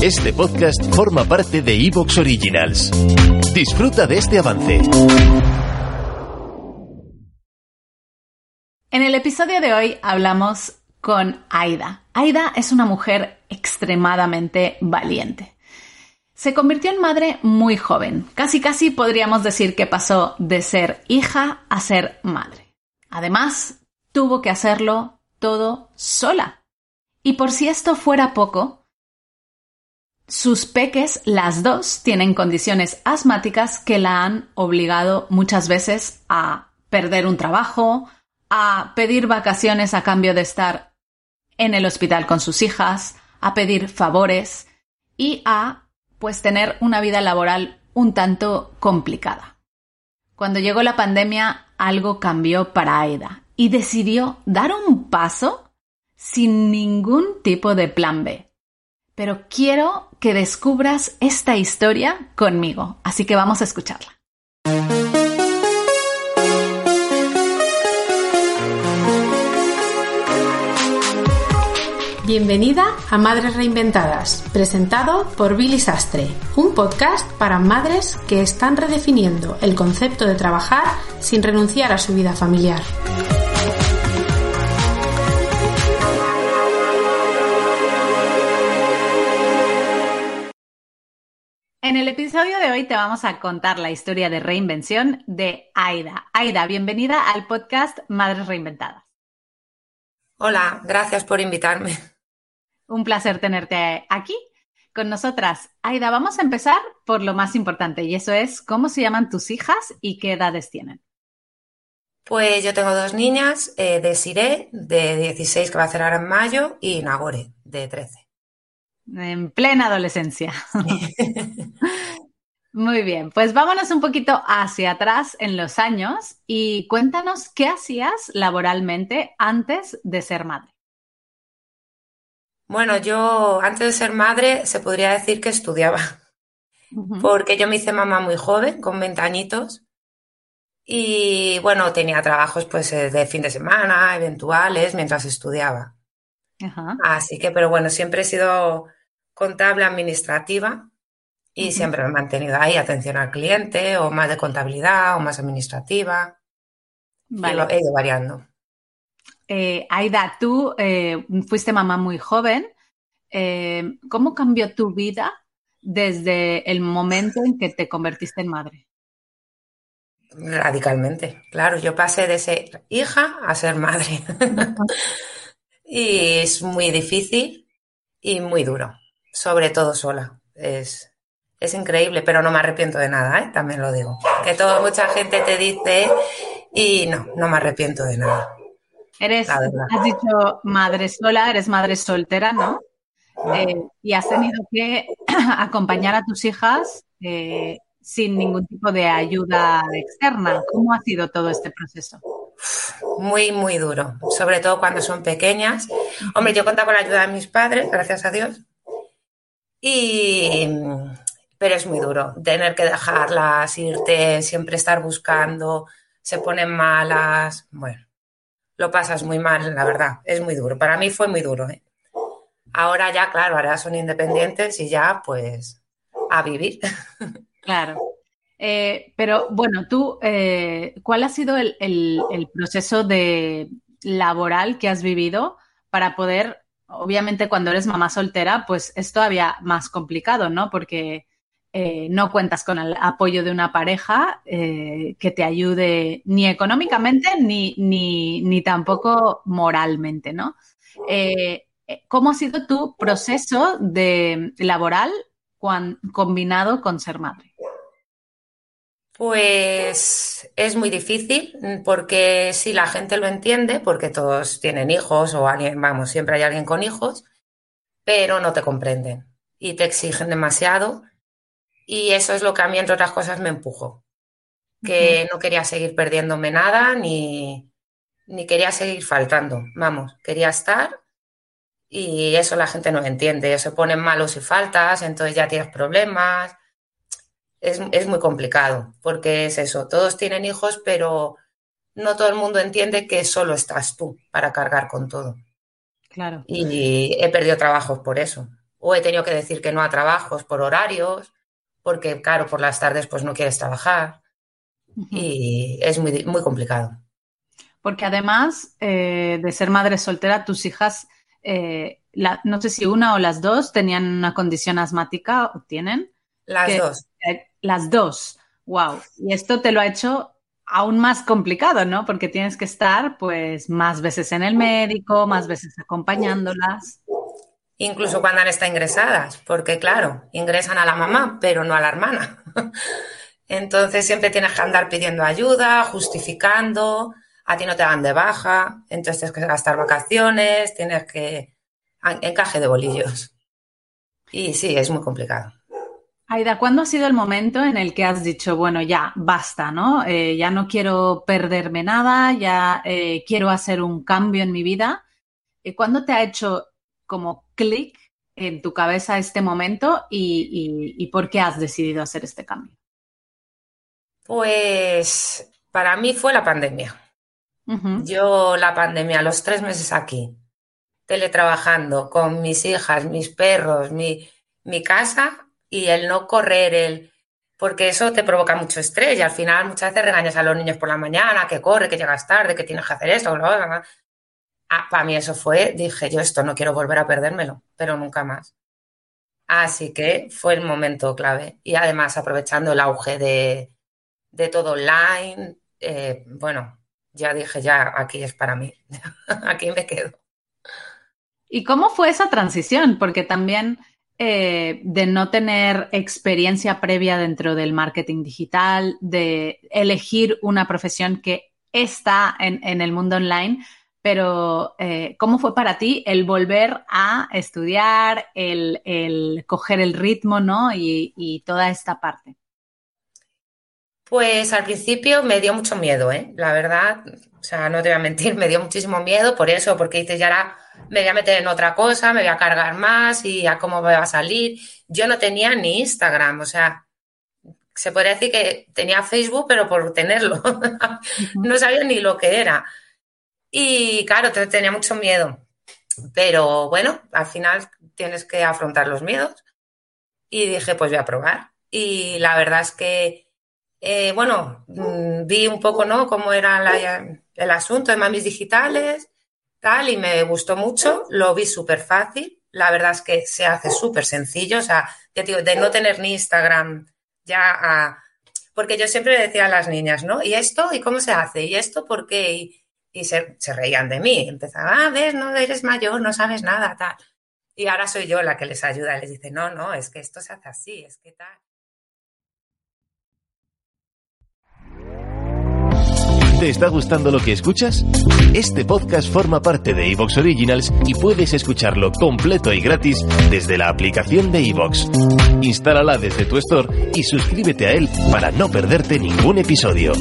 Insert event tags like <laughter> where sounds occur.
Este podcast forma parte de Evox Originals. Disfruta de este avance. En el episodio de hoy hablamos con Aida. Aida es una mujer extremadamente valiente. Se convirtió en madre muy joven. Casi casi podríamos decir que pasó de ser hija a ser madre. Además, tuvo que hacerlo todo sola. Y por si esto fuera poco, sus peques, las dos, tienen condiciones asmáticas que la han obligado muchas veces a perder un trabajo, a pedir vacaciones a cambio de estar en el hospital con sus hijas, a pedir favores y a pues tener una vida laboral un tanto complicada. Cuando llegó la pandemia, algo cambió para Aida y decidió dar un paso sin ningún tipo de plan B pero quiero que descubras esta historia conmigo, así que vamos a escucharla. Bienvenida a Madres Reinventadas, presentado por Billy Sastre, un podcast para madres que están redefiniendo el concepto de trabajar sin renunciar a su vida familiar. En el episodio de hoy te vamos a contar la historia de reinvención de Aida. Aida, bienvenida al podcast Madres Reinventadas. Hola, gracias por invitarme. Un placer tenerte aquí con nosotras. Aida, vamos a empezar por lo más importante y eso es cómo se llaman tus hijas y qué edades tienen. Pues yo tengo dos niñas, eh, de Siré, de 16 que va a hacer ahora en mayo, y Nagore, de 13. En plena adolescencia. <laughs> Muy bien, pues vámonos un poquito hacia atrás en los años y cuéntanos qué hacías laboralmente antes de ser madre. Bueno, yo antes de ser madre se podría decir que estudiaba, porque yo me hice mamá muy joven, con 20 añitos, y bueno, tenía trabajos pues eh, de fin de semana, eventuales, mientras estudiaba. Así que, pero bueno, siempre he sido contable administrativa y siempre me he mantenido ahí, atención al cliente, o más de contabilidad, o más administrativa. Vale. he ido variando. Eh, Aida, tú eh, fuiste mamá muy joven. Eh, ¿Cómo cambió tu vida desde el momento en que te convertiste en madre? Radicalmente, claro. Yo pasé de ser hija a ser madre. <laughs> y es muy difícil y muy duro sobre todo sola. Es, es increíble, pero no me arrepiento de nada, ¿eh? también lo digo. Que todo, mucha gente te dice y no, no me arrepiento de nada. Eres, has dicho madre sola, eres madre soltera, ¿no? Eh, y has tenido que <clears throat> acompañar a tus hijas eh, sin ningún tipo de ayuda externa. ¿Cómo ha sido todo este proceso? Muy, muy duro, sobre todo cuando son pequeñas. Hombre, yo contaba con la ayuda de mis padres, gracias a Dios, y, pero es muy duro tener que dejarlas, irte, siempre estar buscando, se ponen malas. Bueno, lo pasas muy mal, la verdad, es muy duro. Para mí fue muy duro. ¿eh? Ahora ya, claro, ahora son independientes y ya, pues, a vivir. <laughs> Claro. Eh, pero bueno, tú, eh, ¿cuál ha sido el, el proceso de laboral que has vivido para poder obviamente cuando eres mamá soltera, pues es todavía más complicado, ¿no? Porque eh, no cuentas con el apoyo de una pareja eh, que te ayude ni económicamente ni, ni, tampoco moralmente, ¿no? Eh, ¿Cómo ha sido tu proceso de laboral combinado con ser madre? Pues es muy difícil porque si la gente lo entiende, porque todos tienen hijos o alguien, vamos, siempre hay alguien con hijos, pero no te comprenden y te exigen demasiado y eso es lo que a mí, entre otras cosas, me empujó, que no quería seguir perdiéndome nada ni, ni quería seguir faltando, vamos, quería estar y eso la gente no entiende, se ponen malos y faltas, entonces ya tienes problemas es, muy complicado, porque es eso, todos tienen hijos, pero no todo el mundo entiende que solo estás tú para cargar con todo. Claro. Y he perdido trabajos por eso. o he tenido que decir que no a trabajos por horarios, porque claro, por las tardes pues no quieres trabajar y es muy, muy complicado. Porque además eh, de ser madre soltera, tus hijas, eh, no sé si una o las dos tenían una condición asmática o tienen. Las dos. las dos. Wow. Y esto te lo ha hecho aún más complicado, ¿no? Porque tienes que estar pues más veces en el médico, más veces acompañándolas. Incluso cuando han estado ingresadas, porque claro, ingresan a la mamá, pero no a la hermana. <laughs> Entonces siempre tienes que andar pidiendo ayuda, justificando, a ti no te dan de baja, entonces tienes que gastar vacaciones, tienes que encaje de bolillos. Y sí, es muy complicado. Aida, ¿cuándo ha sido el momento en el que has dicho, bueno, ya basta, ¿no? Eh, ya no quiero perderme nada, ya eh, quiero hacer un cambio en mi vida. Eh, ¿Cuándo te ha hecho como clic en tu cabeza este momento y, por qué has decidido hacer este cambio? Pues para mí fue la pandemia. Yo la pandemia, los tres meses aquí, teletrabajando con mis hijas, mis perros, mi, mi casa, y el no correr, el porque eso te provoca mucho estrés y al final muchas veces regañas a los niños por la mañana, que corre, que llegas tarde, que tienes que hacer esto, Ah, para mí eso fue, dije yo esto no quiero volver a perdérmelo, pero nunca más. Así que fue el momento clave y además aprovechando el auge de, de todo online, eh, bueno, ya dije ya aquí es para mí, <laughs> aquí me quedo. ¿Y cómo fue esa transición? Porque también eh, de no tener experiencia previa dentro del marketing digital, de elegir una profesión que está en, el mundo online, pero eh, ¿cómo fue para ti el volver a estudiar, el, coger el ritmo, ¿no? Y, toda esta parte. Pues al principio me dio mucho miedo, ¿eh? La verdad, o sea, no te voy a mentir, <laughs> me dio muchísimo miedo por eso, porque dices, ya era me voy a meter en otra cosa, me voy a cargar más y a cómo me va a salir. Yo no tenía ni Instagram, o sea, se podría decir que tenía Facebook, pero por tenerlo. <laughs> no sabía ni lo que era. Y claro, tenía mucho miedo. Pero bueno, al final tienes que afrontar los miedos. Y dije, pues voy a probar. Y la verdad es que, eh, bueno, mm, vi un poco, ¿no? Cómo era el asunto de mamis digitales tal y me gustó mucho, lo vi súper fácil, la verdad es que se hace súper sencillo, o sea, de no tener ni Instagram ya. Porque yo siempre decía a las niñas, ¿no? ¿Y esto? ¿Y cómo se hace? ¿Y esto por qué? Y, se, se, reían de mí. Empezaban, ah, ves, no eres mayor, no sabes nada, tal. Y ahora soy yo la que les ayuda. Les dice, no, no, es que esto se hace así, es que tal. ¿Te está gustando lo que escuchas? Este podcast forma parte de Evox Originals y puedes escucharlo completo y gratis desde la aplicación de Evox. Instálala desde tu store y suscríbete a él para no perderte ningún episodio.